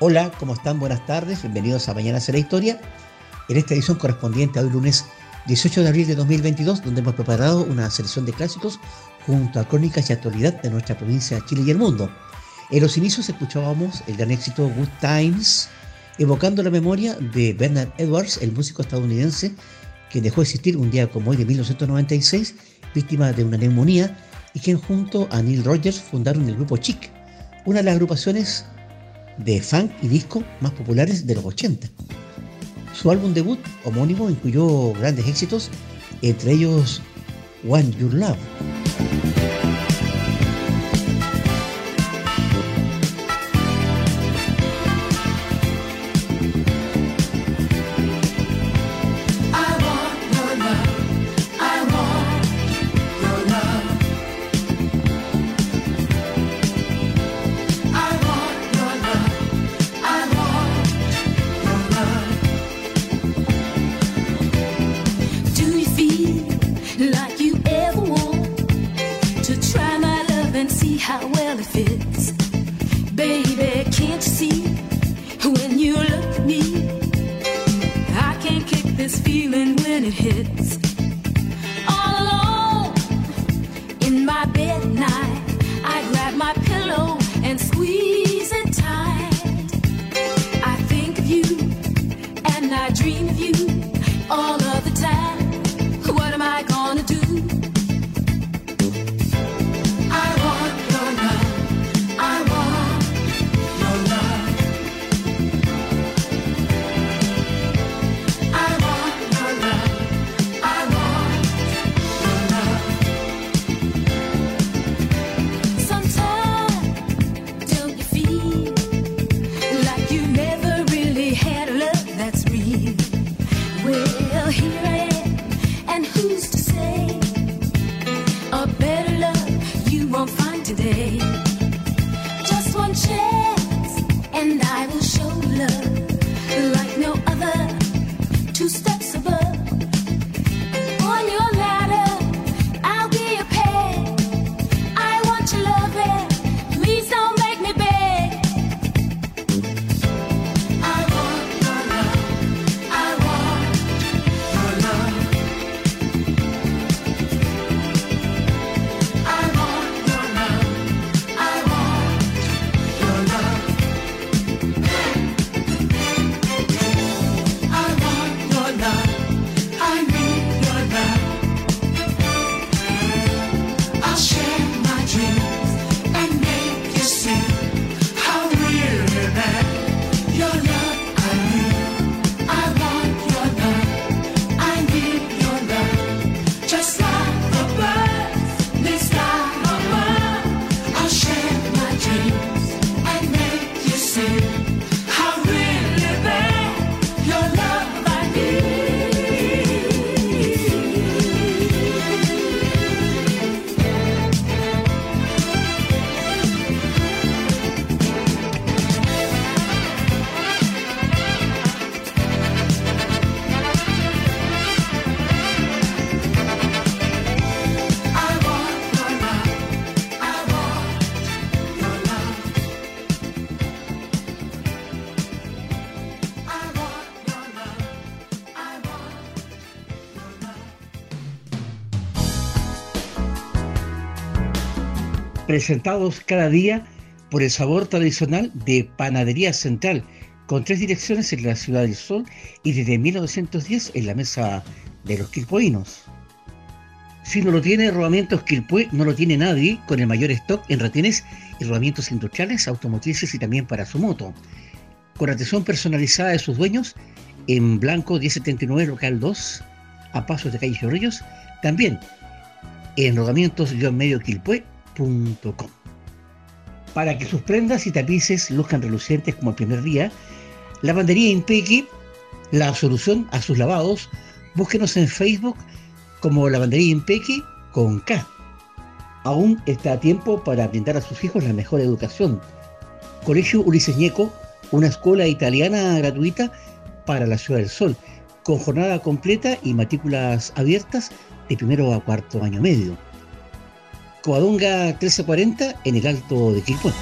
Hola, ¿cómo están? Buenas tardes, bienvenidos a Mañana será Historia, en esta edición correspondiente al lunes 18 de abril de 2022, donde hemos preparado una selección de clásicos junto a crónicas y actualidad de nuestra provincia, Chile y el mundo. En los inicios escuchábamos el gran éxito Good Times, evocando la memoria de Bernard Edwards, el músico estadounidense que dejó de existir un día como hoy de 1996, víctima de una neumonía, y quien junto a Neil Rogers fundaron el grupo Chic, una de las agrupaciones de funk y disco más populares de los 80. Su álbum debut homónimo incluyó grandes éxitos, entre ellos One Your Love. Presentados cada día por el sabor tradicional de Panadería Central, con tres direcciones en la Ciudad del Sol y desde 1910 en la mesa de los quilpoinos. Si no lo tiene Rodamientos Quilpue, no lo tiene nadie, con el mayor stock en retenes y rodamientos industriales, automotrices y también para su moto. Con atención personalizada de sus dueños, en Blanco 1079 Local 2, a pasos de Calle Chorrillos, también en rodamientos-medio Quilpue para que sus prendas y tapices luzcan relucientes como el primer día, Lavandería Impequi, la solución a sus lavados, búsquenos en Facebook como Lavandería Impequi con K. Aún está a tiempo para brindar a sus hijos la mejor educación. Colegio Ulises Ñeco, una escuela italiana gratuita para la Ciudad del Sol, con jornada completa y matrículas abiertas de primero a cuarto año medio. Coadonga 1340 en el Alto de Quilpué.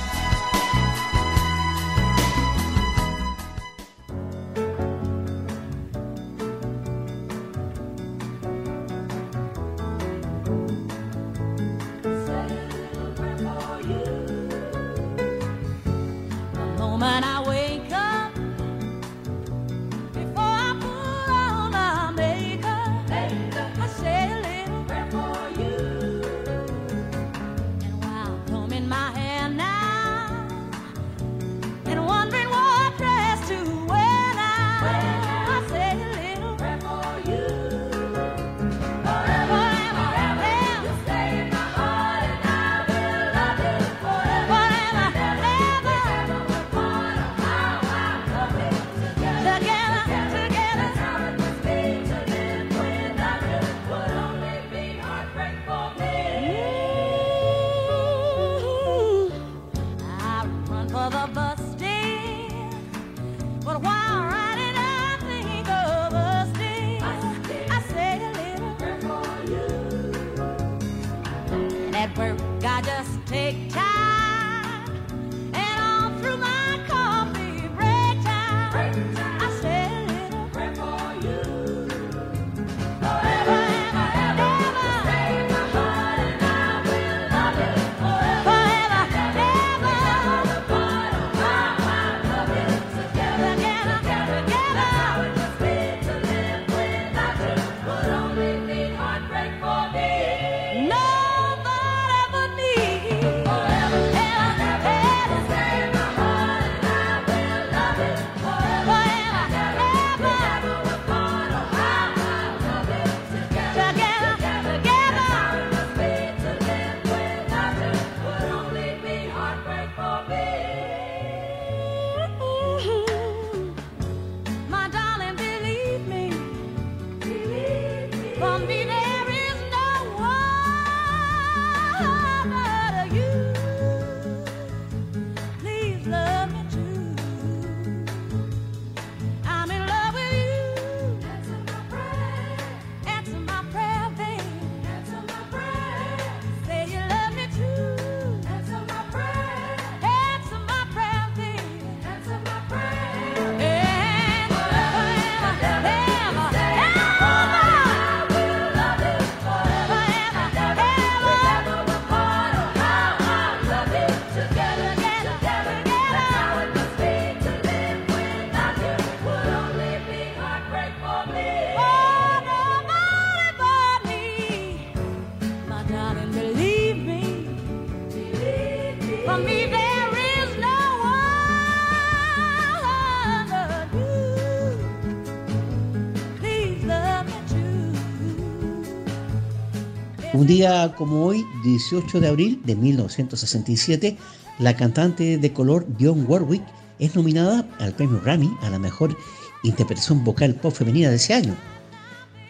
Día como hoy, 18 de abril de 1967, la cantante de color Dionne Warwick es nominada al premio Grammy a la mejor interpretación vocal pop femenina de ese año,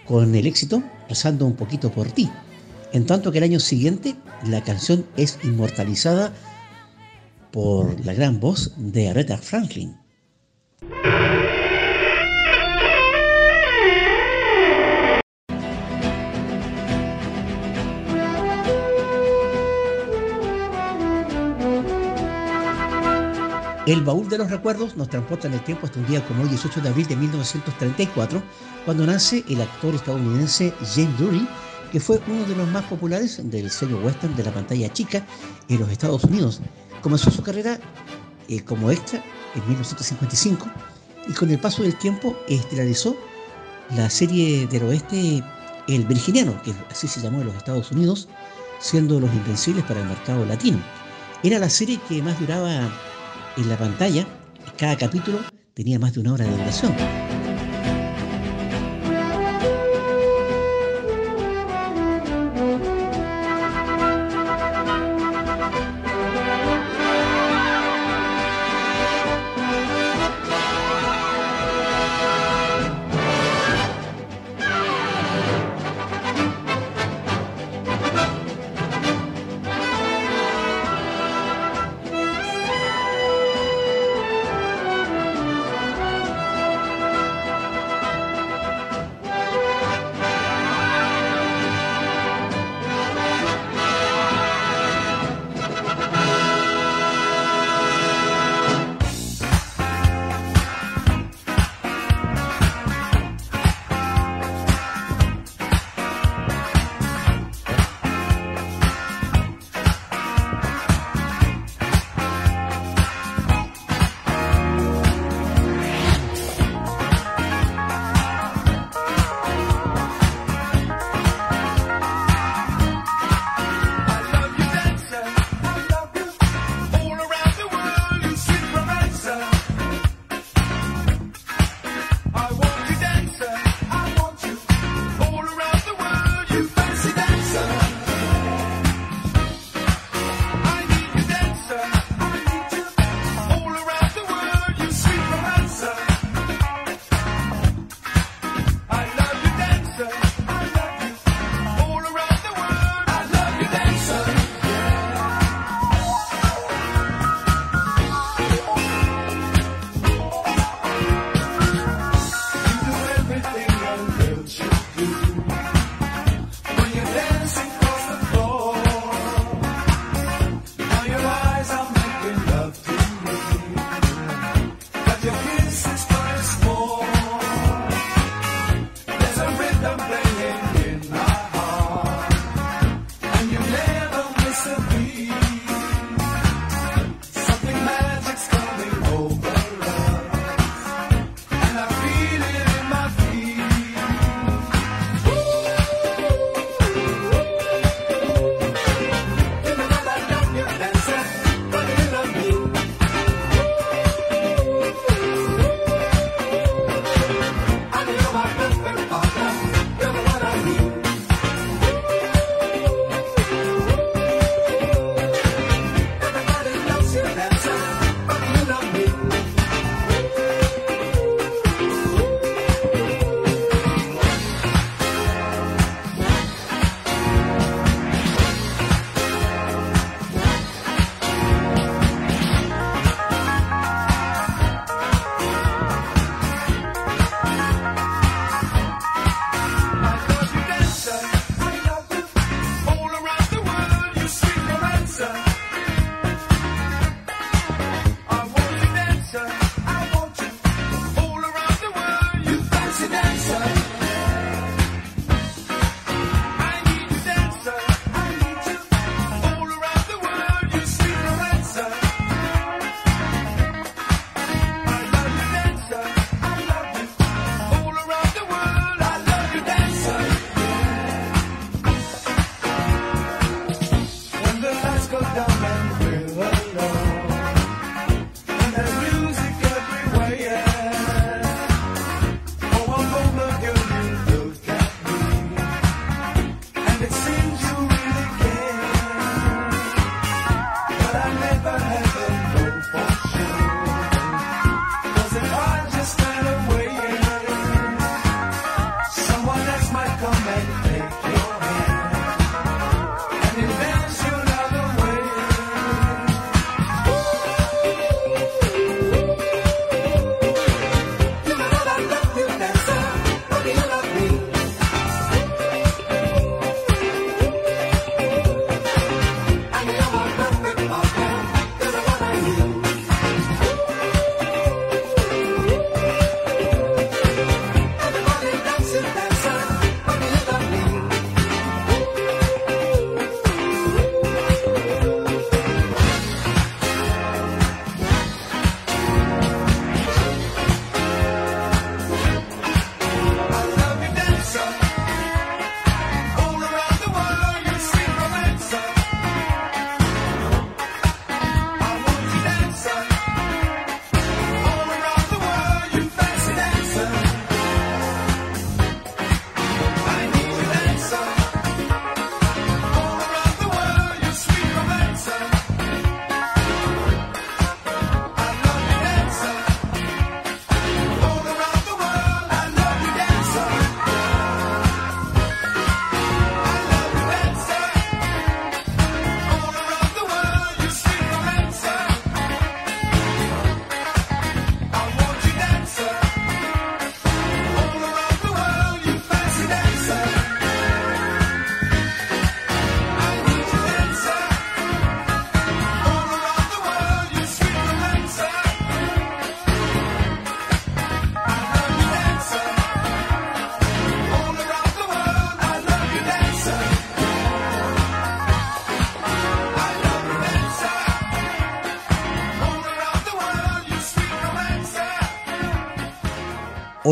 con el éxito Rezando un poquito por ti. En tanto que el año siguiente, la canción es inmortalizada por la gran voz de Aretha Franklin. El baúl de los recuerdos nos transporta en el tiempo hasta un día como hoy, 18 de abril de 1934, cuando nace el actor estadounidense James Dury, que fue uno de los más populares del sello western de la pantalla chica en los Estados Unidos. Comenzó su carrera eh, como extra en 1955 y con el paso del tiempo estelarizó la serie del oeste El Virginiano, que así se llamó en los Estados Unidos, siendo los invencibles para el mercado latino. Era la serie que más duraba en la pantalla, cada capítulo tenía más de una hora de duración.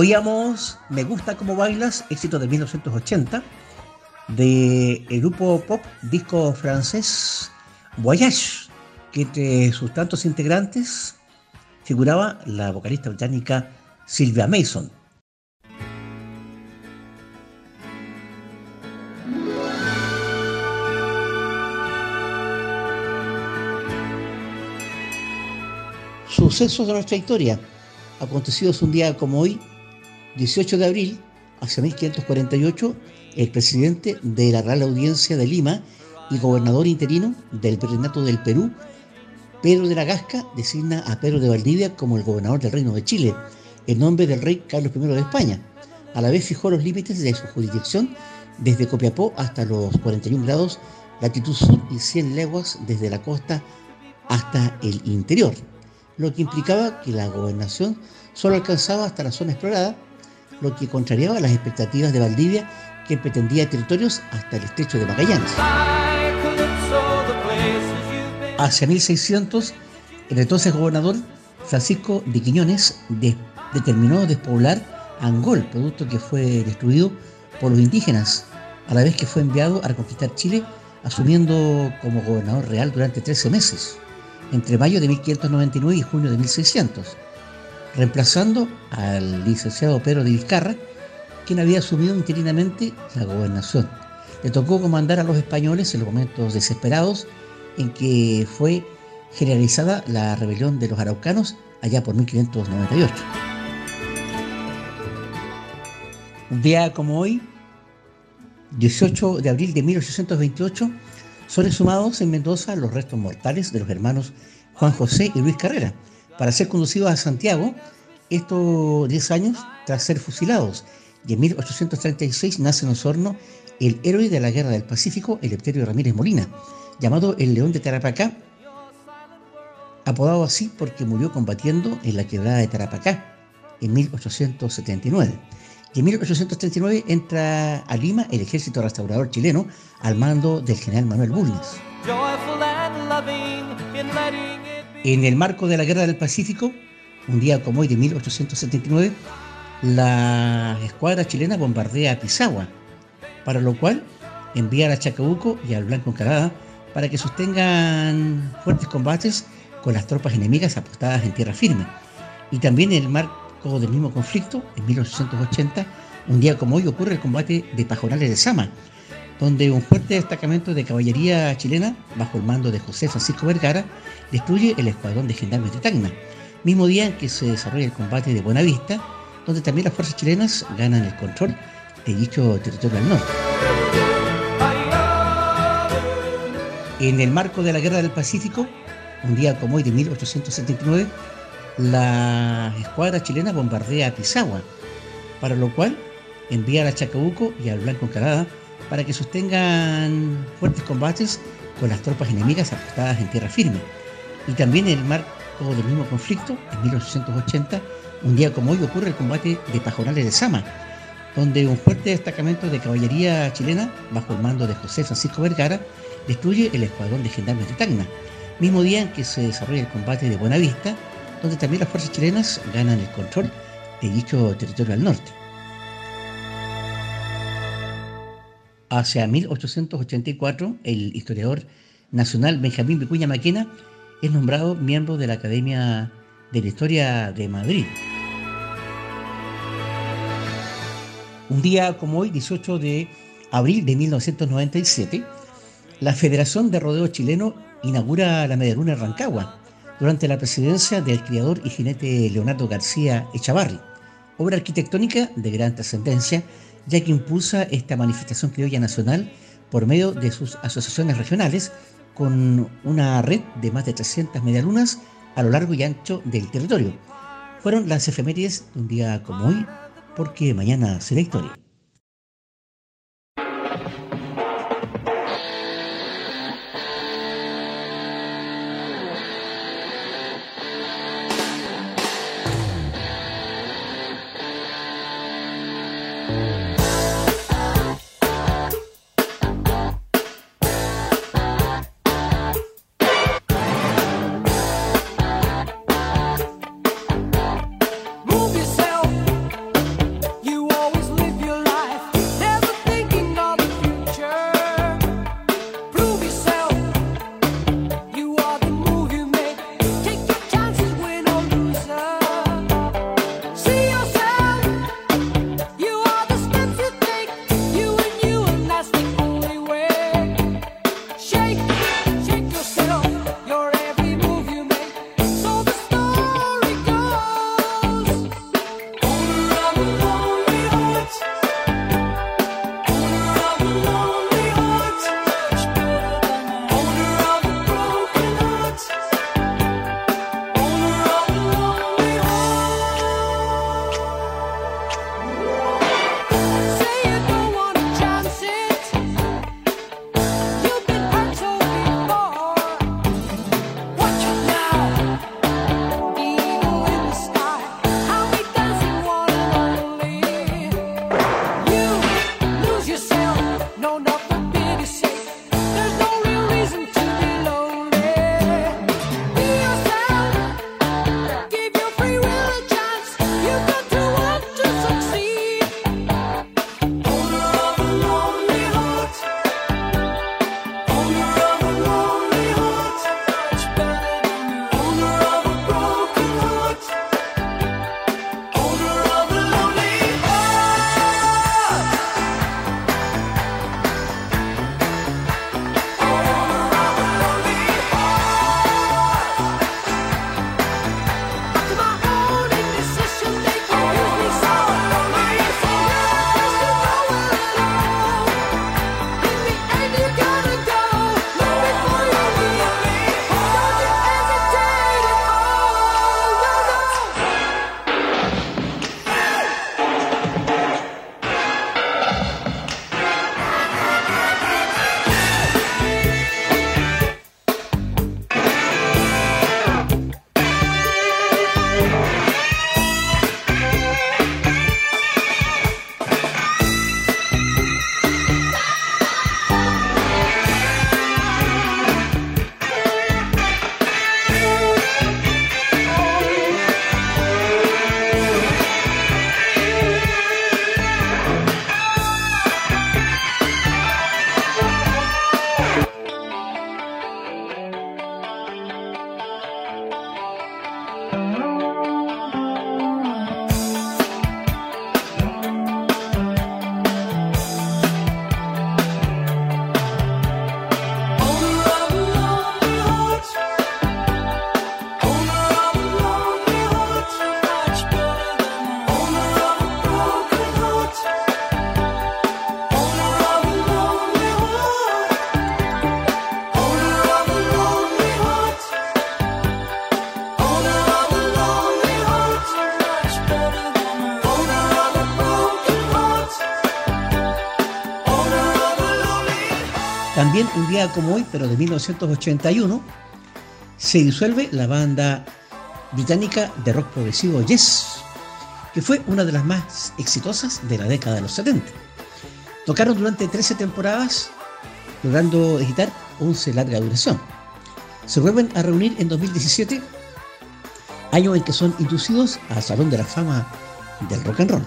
Oíamos Me gusta como bailas, éxito de 1980, del grupo pop disco francés Voyage, que entre sus tantos integrantes figuraba la vocalista británica Sylvia Mason. Sucesos de nuestra historia, acontecidos un día como hoy, 18 de abril, hacia 1548, el presidente de la Real Audiencia de Lima y gobernador interino del Virreinato del Perú, Pedro de la Gasca, designa a Pedro de Valdivia como el gobernador del Reino de Chile, en nombre del rey Carlos I de España. A la vez fijó los límites de su jurisdicción desde Copiapó hasta los 41 grados latitud sur y 100 leguas desde la costa hasta el interior, lo que implicaba que la gobernación solo alcanzaba hasta la zona explorada lo que contrariaba las expectativas de Valdivia, que pretendía territorios hasta el estrecho de Magallanes. Hacia 1600, el entonces gobernador Francisco de Quiñones determinó despoblar Angol, producto que fue destruido por los indígenas, a la vez que fue enviado a reconquistar Chile, asumiendo como gobernador real durante 13 meses, entre mayo de 1599 y junio de 1600 reemplazando al licenciado Pedro de Vizcarra, quien había asumido interinamente la gobernación. Le tocó comandar a los españoles en los momentos desesperados en que fue generalizada la rebelión de los araucanos allá por 1598. Un día como hoy, 18 de abril de 1828, son exhumados en Mendoza los restos mortales de los hermanos Juan José y Luis Carrera, para ser conducidos a Santiago estos 10 años tras ser fusilados. Y en 1836 nace en Osorno el héroe de la Guerra del Pacífico, Eleuterio Ramírez Molina, llamado el León de Tarapacá, apodado así porque murió combatiendo en la quebrada de Tarapacá en 1879. Y en 1839 entra a Lima el ejército restaurador chileno al mando del general Manuel Bulnes. En el marco de la Guerra del Pacífico, un día como hoy de 1879, la escuadra chilena bombardea a Pisagua, para lo cual envía a Chacabuco y al Blanco Encalada para que sostengan fuertes combates con las tropas enemigas apostadas en tierra firme. Y también en el marco del mismo conflicto, en 1880, un día como hoy ocurre el combate de Pajonales de Sama, donde un fuerte destacamento de caballería chilena, bajo el mando de José Francisco Vergara, destruye el escuadrón de gendarmes de Tacna, mismo día que se desarrolla el combate de Buenavista, donde también las fuerzas chilenas ganan el control de dicho territorio al norte. En el marco de la Guerra del Pacífico, un día como hoy de 1879, la escuadra chilena bombardea a Pisagua, para lo cual envía a Chacabuco y al Blanco Encalada para que sostengan fuertes combates con las tropas enemigas apostadas en tierra firme. Y también en el marco del mismo conflicto, en 1880, un día como hoy ocurre el combate de Pajonales de Sama, donde un fuerte destacamento de caballería chilena, bajo el mando de José Francisco Vergara, destruye el escuadrón de gendarmes de Tacna, mismo día en que se desarrolla el combate de Buenavista, donde también las fuerzas chilenas ganan el control de dicho territorio al norte. Hacia 1884, el historiador nacional Benjamín Vicuña Maquena es nombrado miembro de la Academia de la Historia de Madrid. Un día como hoy, 18 de abril de 1997, la Federación de Rodeo Chileno inaugura la Medialuna Rancagua durante la presidencia del criador y jinete Leonardo García Echavarri, obra arquitectónica de gran trascendencia ya que impulsa esta manifestación criolla nacional por medio de sus asociaciones regionales con una red de más de 300 medialunas a lo largo y ancho del territorio. Fueron las efemérides de un día como hoy, porque mañana será historia. Día como hoy, pero de 1981, se disuelve la banda británica de rock progresivo Yes, que fue una de las más exitosas de la década de los 70. Tocaron durante 13 temporadas, logrando editar 11 larga duración. Se vuelven a reunir en 2017, año en que son inducidos al Salón de la Fama del Rock and Roll.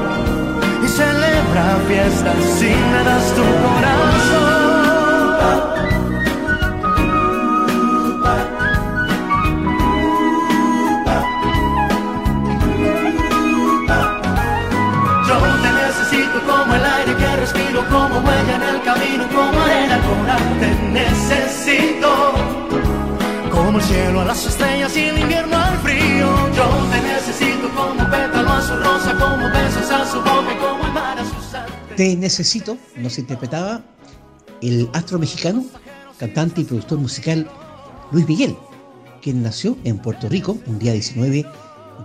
habrá fiesta si me das tu corazón. Yo te necesito como el aire que respiro, como huella en el camino, como arena al corazón. Te necesito como el cielo a las estrellas y el invierno al frío. Yo te necesito como pétalo a su rosa, como besos a su boca, como el mar a su nos interpretaba el astro mexicano, cantante y productor musical Luis Miguel, quien nació en Puerto Rico un día 19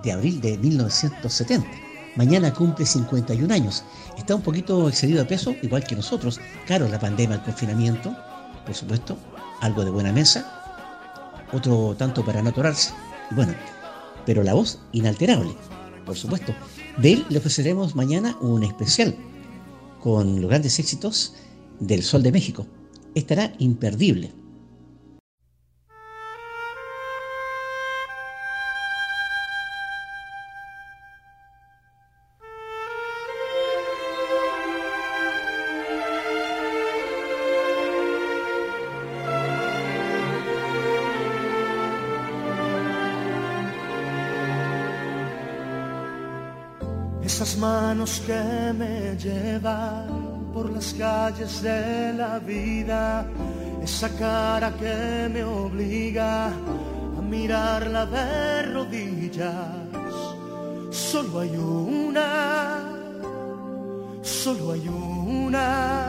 de abril de 1970. Mañana cumple 51 años. Está un poquito excedido de peso, igual que nosotros. Claro, la pandemia, el confinamiento, por supuesto, algo de buena mesa, otro tanto para no atorarse. Bueno, pero la voz inalterable, por supuesto. De él le ofreceremos mañana un especial con los grandes éxitos del Sol de México. Estará imperdible. Esas manos que me llevan por las calles de la vida, esa cara que me obliga a mirarla de rodillas. Solo hay una, solo hay una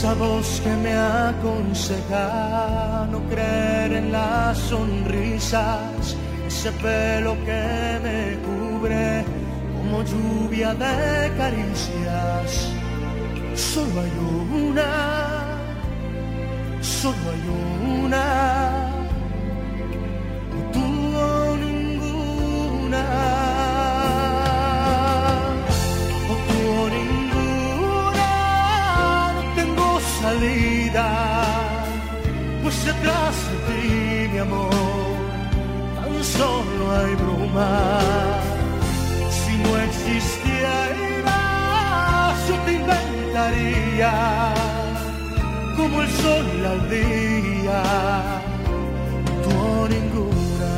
esa voz que me aconseja no creer en las sonrisas, ese pelo que me cubre como lluvia de caricias. Solo hay una, solo hay una tan solo hay bruma. Si no existiera, yo te inventaría como el sol al día, o ninguna.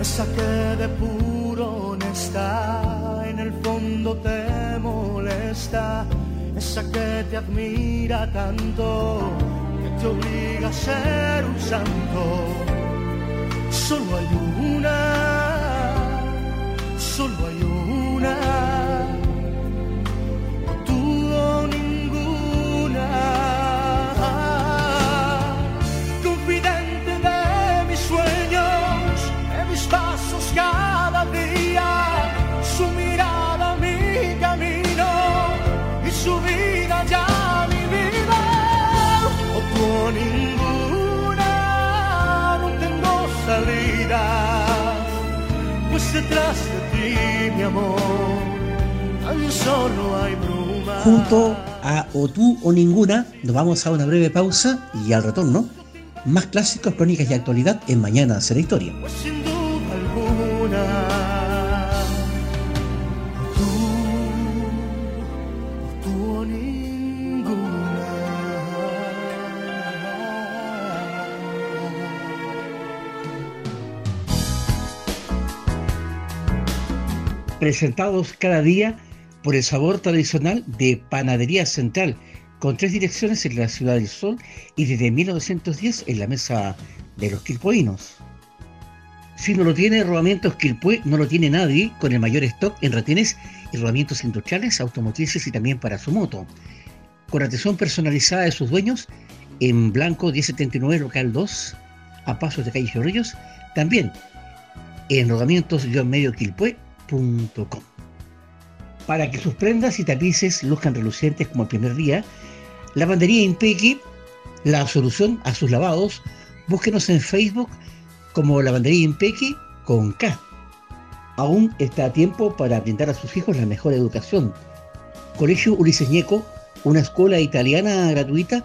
Esa que de puro honesta en el fondo te molesta que te admira tanto, que te obliga a ser un santo. Solo hay detrás de ti, mi amor, tan solo hay bruma. Junto a O tú o ninguna, nos vamos a una breve pausa y al retorno, más clásicos, crónicas y actualidad en Mañana será historia. Pues presentados cada día por el sabor tradicional de Panadería Central, con tres direcciones en la Ciudad del Sol y desde 1910 en la mesa de los quilpoinos. Si no lo tiene Rodamientos Quilpue, no lo tiene nadie, con el mayor stock en retenes y rodamientos industriales, automotrices y también para su moto. Con atención personalizada de sus dueños, en Blanco 1079 Local 2, a pasos de Calle Chorrillos, también en Para que sus prendas y tapices luzcan relucientes como el primer día, Lavandería Impequi, la solución a sus lavados, búsquenos en Facebook como Lavandería Impequi con K. Aún está a tiempo para brindar a sus hijos la mejor educación. Colegio Ulises Ñeco, una escuela italiana gratuita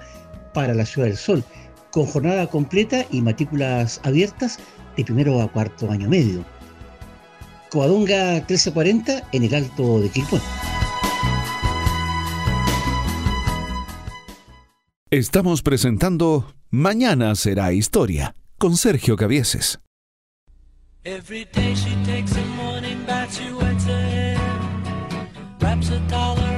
para la Ciudad del Sol, con jornada completa y matrículas abiertas de primero a cuarto año medio. Coadonga 1340 en el Alto de Quilpué. Estamos presentando Mañana será historia con Sergio Cavieses. Every day she takes a morning bath, she wets her hair, wraps a towel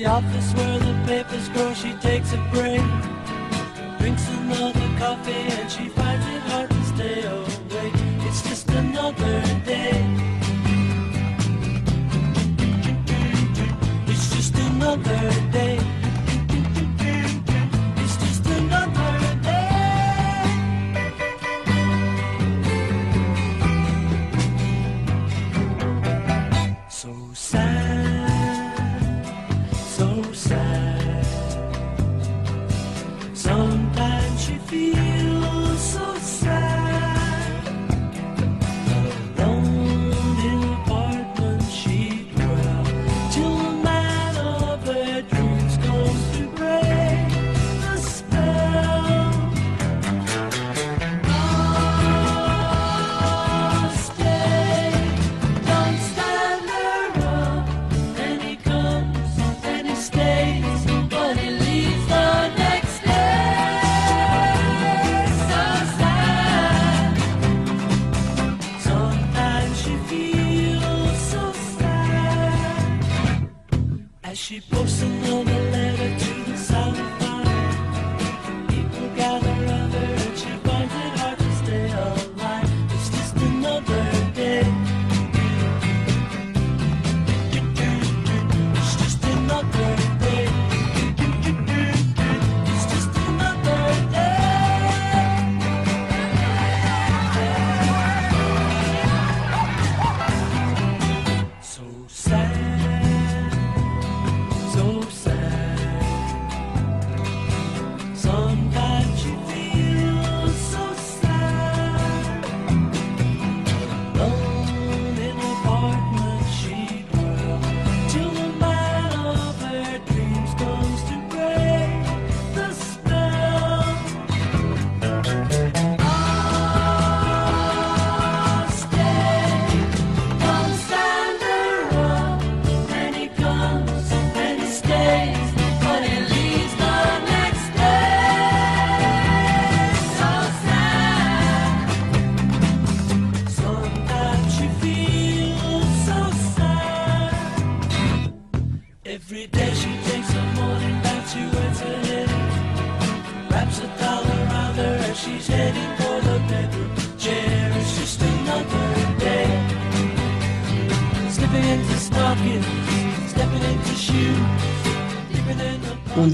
the office where the papers grow, she takes a break. Drinks another coffee and she finds it hard to stay awake. It's just another day. It's just another day.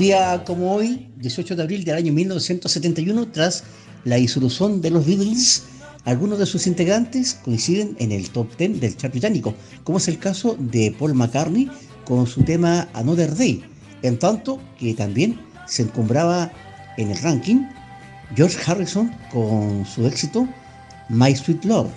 Día como hoy, 18 de abril del año 1971, tras la disolución de los Beatles, algunos de sus integrantes coinciden en el top 10 del chart británico, como es el caso de Paul McCartney con su tema Another Day, en tanto que también se encumbraba en el ranking George Harrison con su éxito My Sweet Love.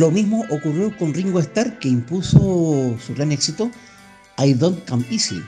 Lo mismo ocurrió con Ringo Starr, que impuso su gran éxito I Don't Come Easy.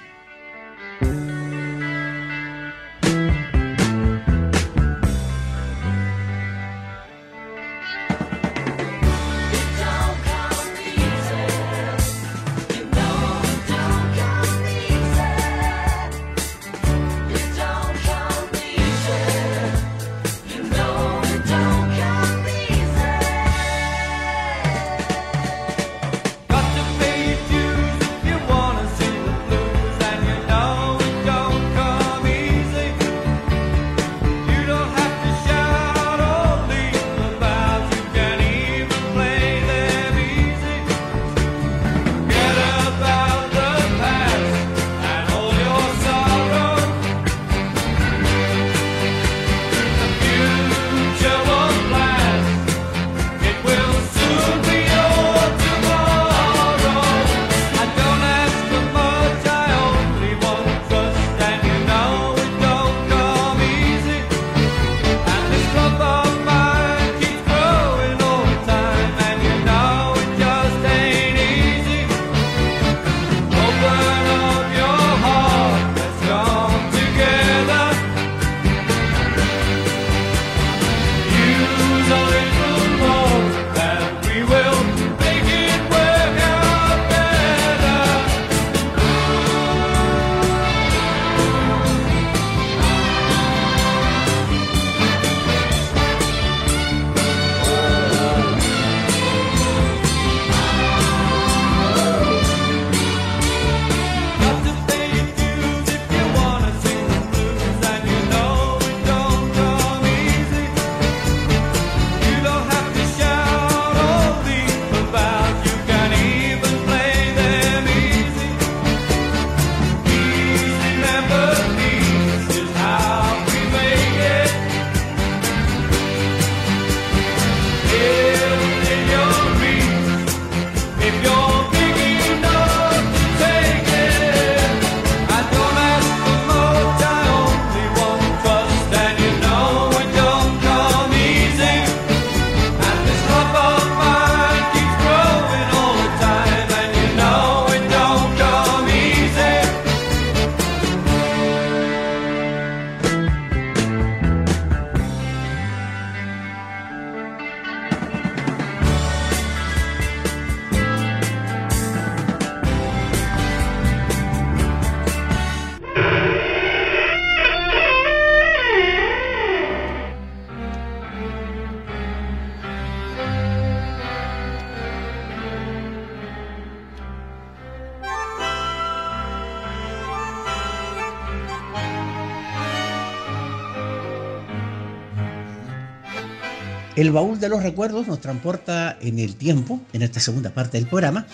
El baúl de los recuerdos nos transporta en el tiempo, en esta segunda parte del programa,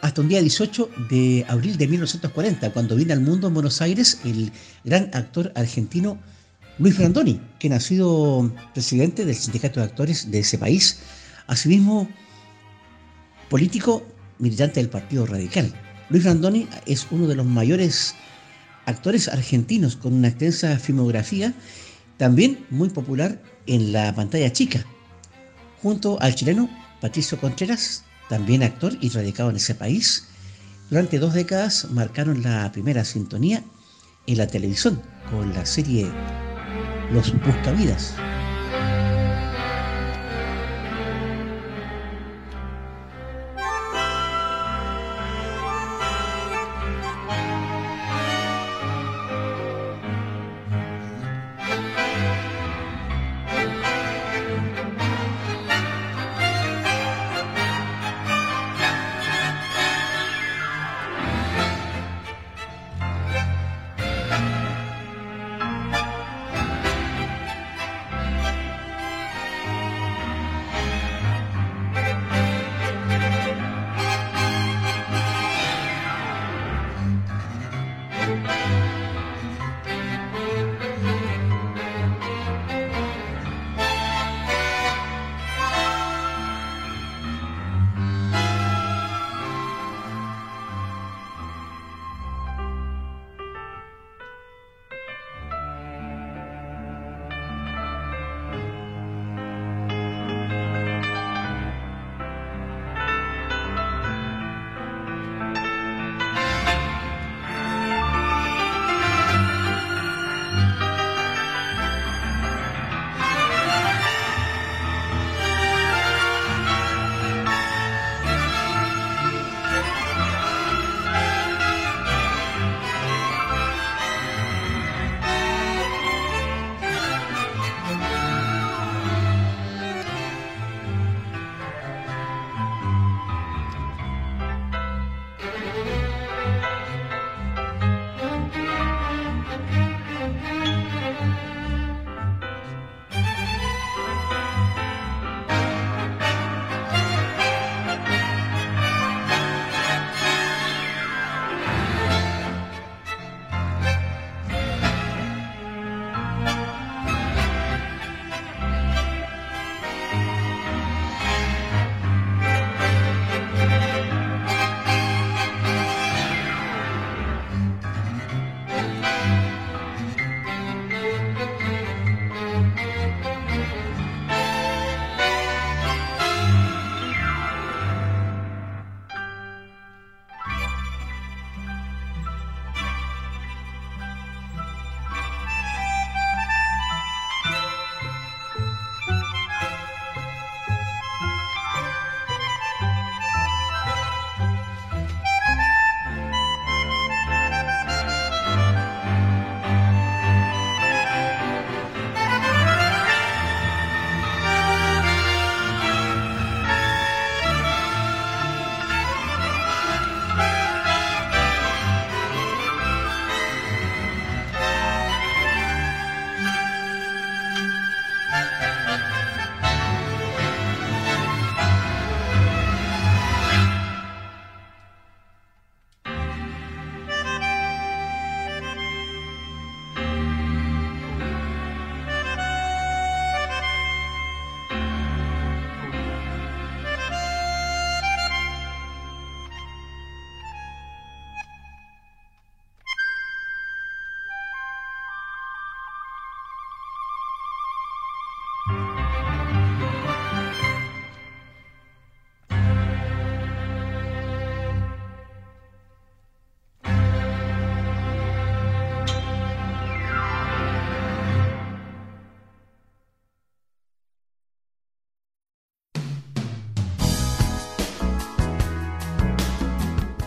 hasta un día 18 de abril de 1940, cuando viene al mundo en Buenos Aires el gran actor argentino Luis Brandoni, quien ha sido presidente del sindicato de actores de ese país, asimismo político militante del Partido Radical. Luis Brandoni es uno de los mayores actores argentinos con una extensa filmografía, también muy popular en la pantalla chica, junto al chileno Patricio Contreras, también actor y radicado en ese país. Durante dos décadas marcaron la primera sintonía en la televisión con la serie Los Buscavidas.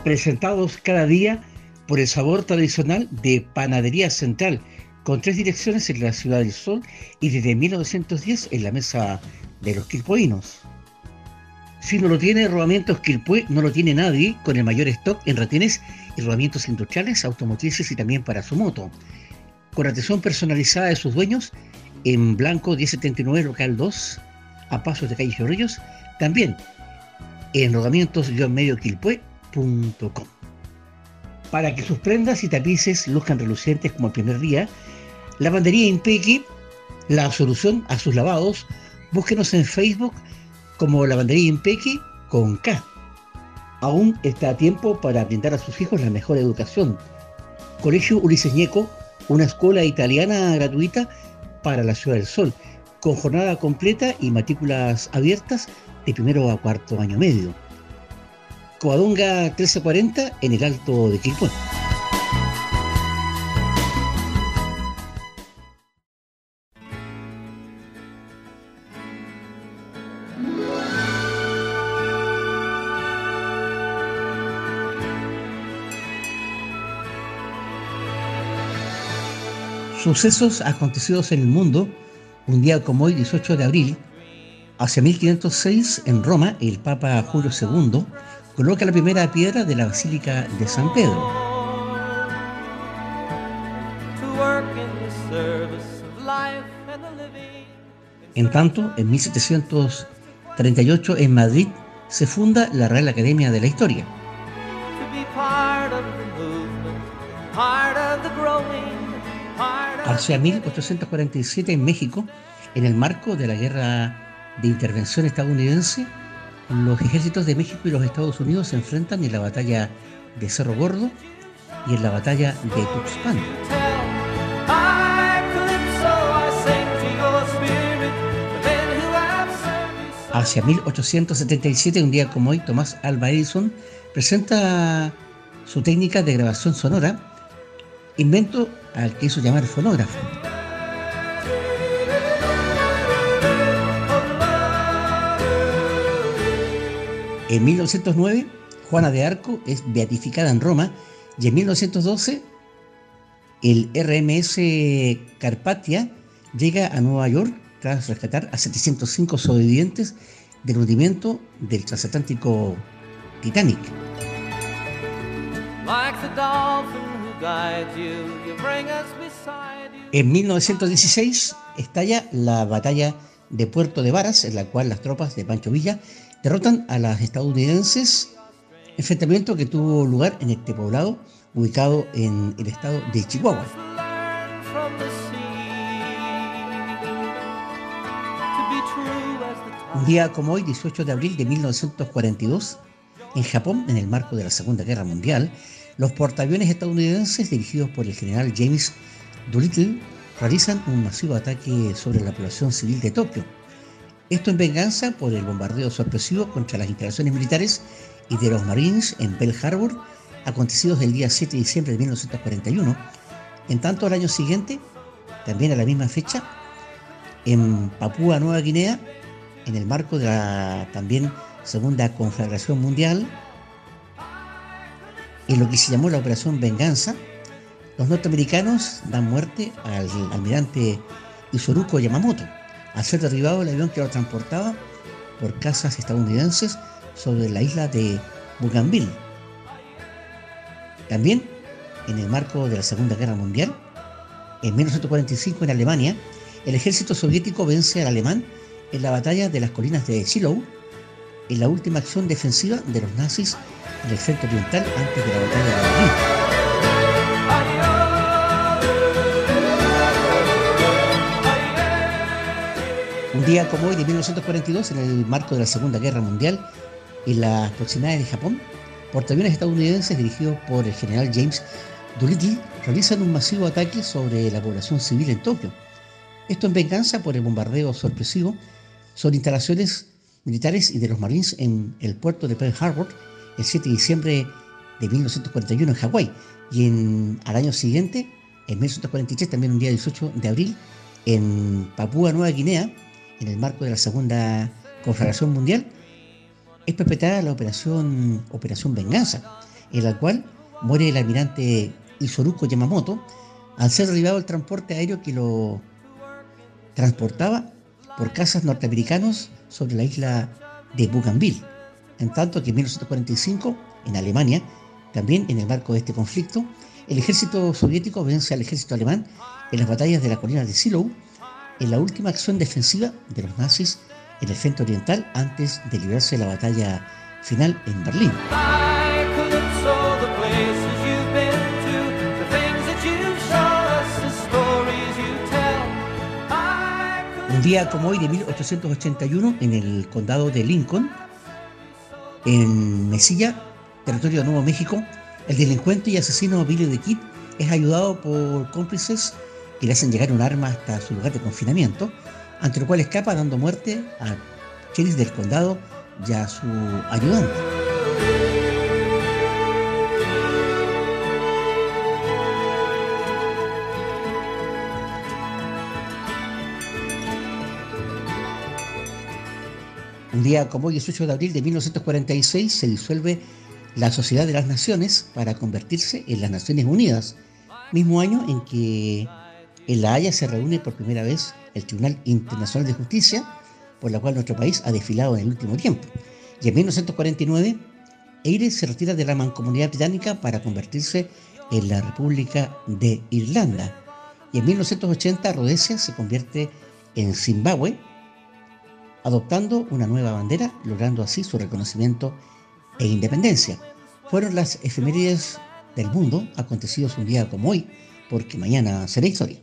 Presentados cada día por el sabor tradicional de Panadería Central, con tres direcciones en la Ciudad del Sol y desde 1910 en la mesa de los quilpoinos. Si no lo tiene Rodamientos Quilpue, no lo tiene nadie, con el mayor stock en retenes y rodamientos industriales, automotrices y también para su moto. Con atención personalizada de sus dueños, en Blanco 1079 Local 2, a pasos de calle Chorrillos, también en Para que sus prendas y tapices luzcan relucientes como el primer día, Lavandería Impequi, la solución a sus lavados, búsquenos en Facebook como Lavandería Impequi con K. Aún está a tiempo para brindar a sus hijos la mejor educación. Colegio Ulises Ñeco, una escuela italiana gratuita para la Ciudad del Sol, con jornada completa y matrículas abiertas de primero a cuarto año medio. Coadonga 1340 en el Alto de Quilpué. Sucesos acontecidos en el mundo, un día como hoy, 18 de abril, hacia 1506, en Roma, el Papa Julio II coloca la primera piedra de la Basílica de San Pedro. En tanto, en 1738, en Madrid, se funda la Real Academia de la Historia. Hacia 1847, en México, en el marco de la Guerra de Intervención estadounidense, los ejércitos de México y los Estados Unidos se enfrentan en la batalla de Cerro Gordo y en la batalla de Tuxpan. Hacia 1877, un día como hoy, Tomás Alva Edison presenta su técnica de grabación sonora, invento al que hizo llamar fonógrafo. En 1909, Juana de Arco es beatificada en Roma y en 1912 el RMS Carpathia llega a Nueva York tras rescatar a 705 sobrevivientes del hundimiento del transatlántico Titanic. En 1916 estalla la batalla de Puerto de Varas, en la cual las tropas de Pancho Villa derrotan a las estadounidenses, enfrentamiento que tuvo lugar en este poblado ubicado en el estado de Chihuahua. Un día como hoy, 18 de abril de 1942, en Japón, en el marco de la Segunda Guerra Mundial, los portaaviones estadounidenses dirigidos por el general James Doolittle realizan un masivo ataque sobre la población civil de Tokio. Esto en venganza por el bombardeo sorpresivo contra las instalaciones militares y de los Marines en Pearl Harbor, acontecidos el día 7 de diciembre de 1941. En tanto, al año siguiente, también a la misma fecha, en Papúa Nueva Guinea, en el marco de la también Segunda Conflagración Mundial, en lo que se llamó la Operación Venganza, los norteamericanos dan muerte al almirante Isoruko Yamamoto al ser derribado el avión que lo transportaba por casas estadounidenses sobre la isla de Bougainville. También, en el marco de la Segunda Guerra Mundial, en 1945 en Alemania, el ejército soviético vence al alemán en la batalla de las colinas de Shiloh, en la última acción defensiva de los nazis en el frente oriental antes de la batalla de Berlín. Día como hoy de 1942, en el marco de la Segunda Guerra Mundial, en las proximidades de Japón, portaaviones estadounidenses dirigidos por el general James Doolittle realizan un masivo ataque sobre la población civil en Tokio. Esto en venganza por el bombardeo sorpresivo sobre instalaciones militares y de los Marines en el puerto de Pearl Harbor el 7 de diciembre de 1941 en Hawái y en, al año siguiente, en 1943, también un día 18 de abril, en Papúa Nueva Guinea, en el marco de la Segunda Conflagración Mundial, es perpetrada la operación, operación Venganza, en la cual muere el almirante Isoruko Yamamoto al ser derribado el transporte aéreo que lo transportaba por cazas norteamericanos sobre la isla de Bougainville. En tanto que en 1945, en Alemania, también en el marco de este conflicto, el ejército soviético vence al ejército alemán en las batallas de la colina de Silo, en la última acción defensiva de los nazis en el frente oriental antes de librarse la batalla final en Berlín. Un día como hoy de 1881, en el condado de Lincoln, en Mesilla, territorio de Nuevo México, el delincuente y asesino Billy the Kid es ayudado por cómplices que le hacen llegar un arma hasta su lugar de confinamiento, ante lo cual escapa dando muerte al sheriff del condado y a su ayudante. Un día como hoy, 18 de abril de 1946, se disuelve la Sociedad de las Naciones para convertirse en las Naciones Unidas, mismo año en que en La Haya se reúne por primera vez el Tribunal Internacional de Justicia, por la cual nuestro país ha desfilado en el último tiempo. Y en 1949, Eire se retira de la mancomunidad británica para convertirse en la República de Irlanda. Y en 1980, Rhodesia se convierte en Zimbabue, adoptando una nueva bandera, logrando así su reconocimiento e independencia. Fueron las efemérides del mundo acontecidos un día como hoy, porque mañana será historia.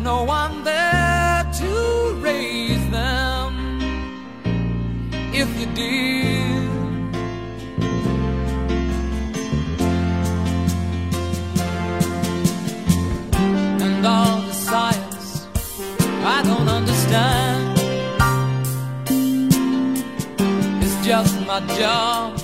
No one there to raise them. If you did, and all the science I don't understand. It's just my job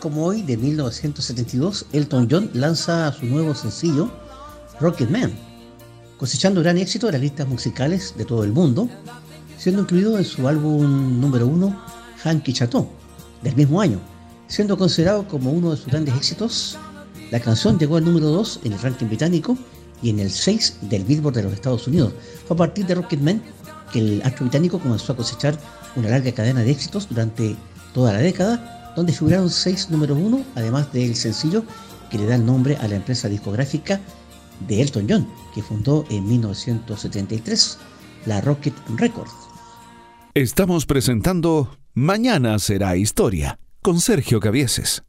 como hoy, de 1972, Elton John lanza su nuevo sencillo, Rocket Man, cosechando gran éxito en las listas musicales de todo el mundo, siendo incluido en su álbum número uno, Hanky Chateau, del mismo año. Siendo considerado como uno de sus grandes éxitos, la canción llegó al número 2 en el ranking británico y en el 6 del Billboard de los Estados Unidos. Fue a partir de Rocket Man que el astro británico comenzó a cosechar una larga cadena de éxitos durante toda la década, donde figuraron seis números uno, además del sencillo que le da el nombre a la empresa discográfica de Elton John, que fundó en 1973 la Rocket Records. Estamos presentando Mañana será historia con Sergio Cavieses.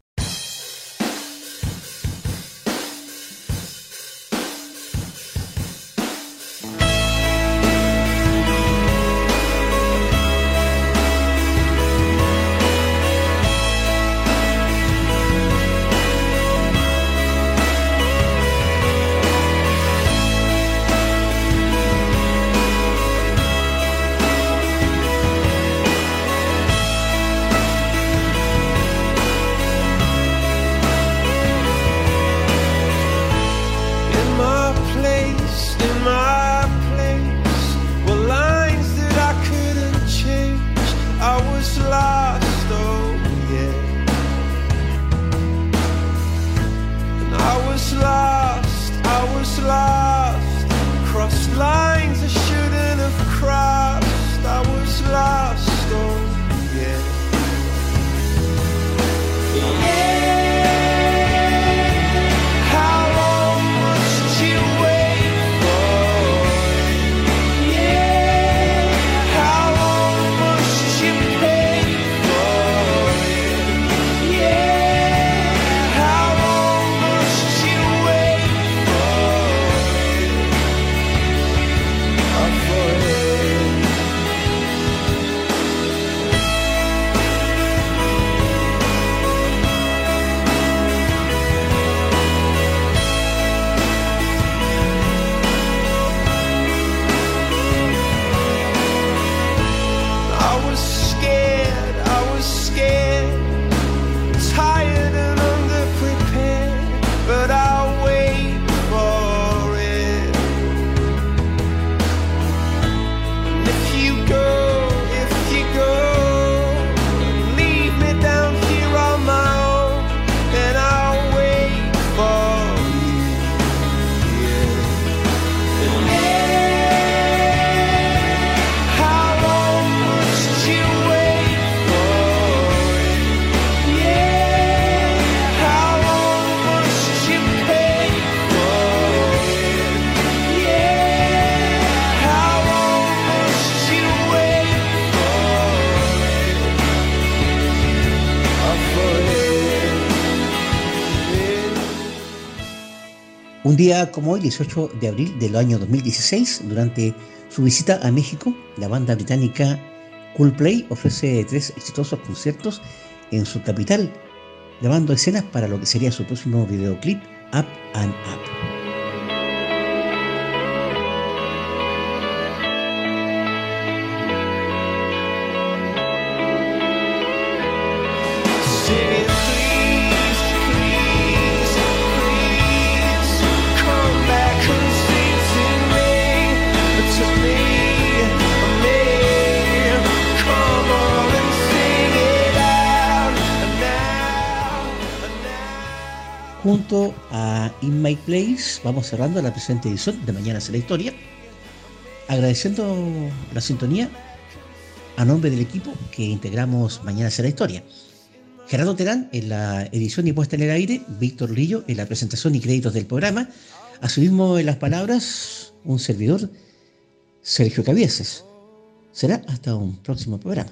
Un día como hoy, 18 de abril del año 2016, durante su visita a México, la banda británica Coolplay ofrece tres exitosos conciertos en su capital, grabando escenas para lo que sería su próximo videoclip, Up and Up. Junto a In My Place, vamos cerrando la presente edición de Mañana será Historia, agradeciendo la sintonía a nombre del equipo que integramos Mañana será Historia. Gerardo Terán en la edición y puesta en el aire, Víctor Lillo en la presentación y créditos del programa, asimismo en las palabras, un servidor, Sergio Cavieses. Será hasta un próximo programa.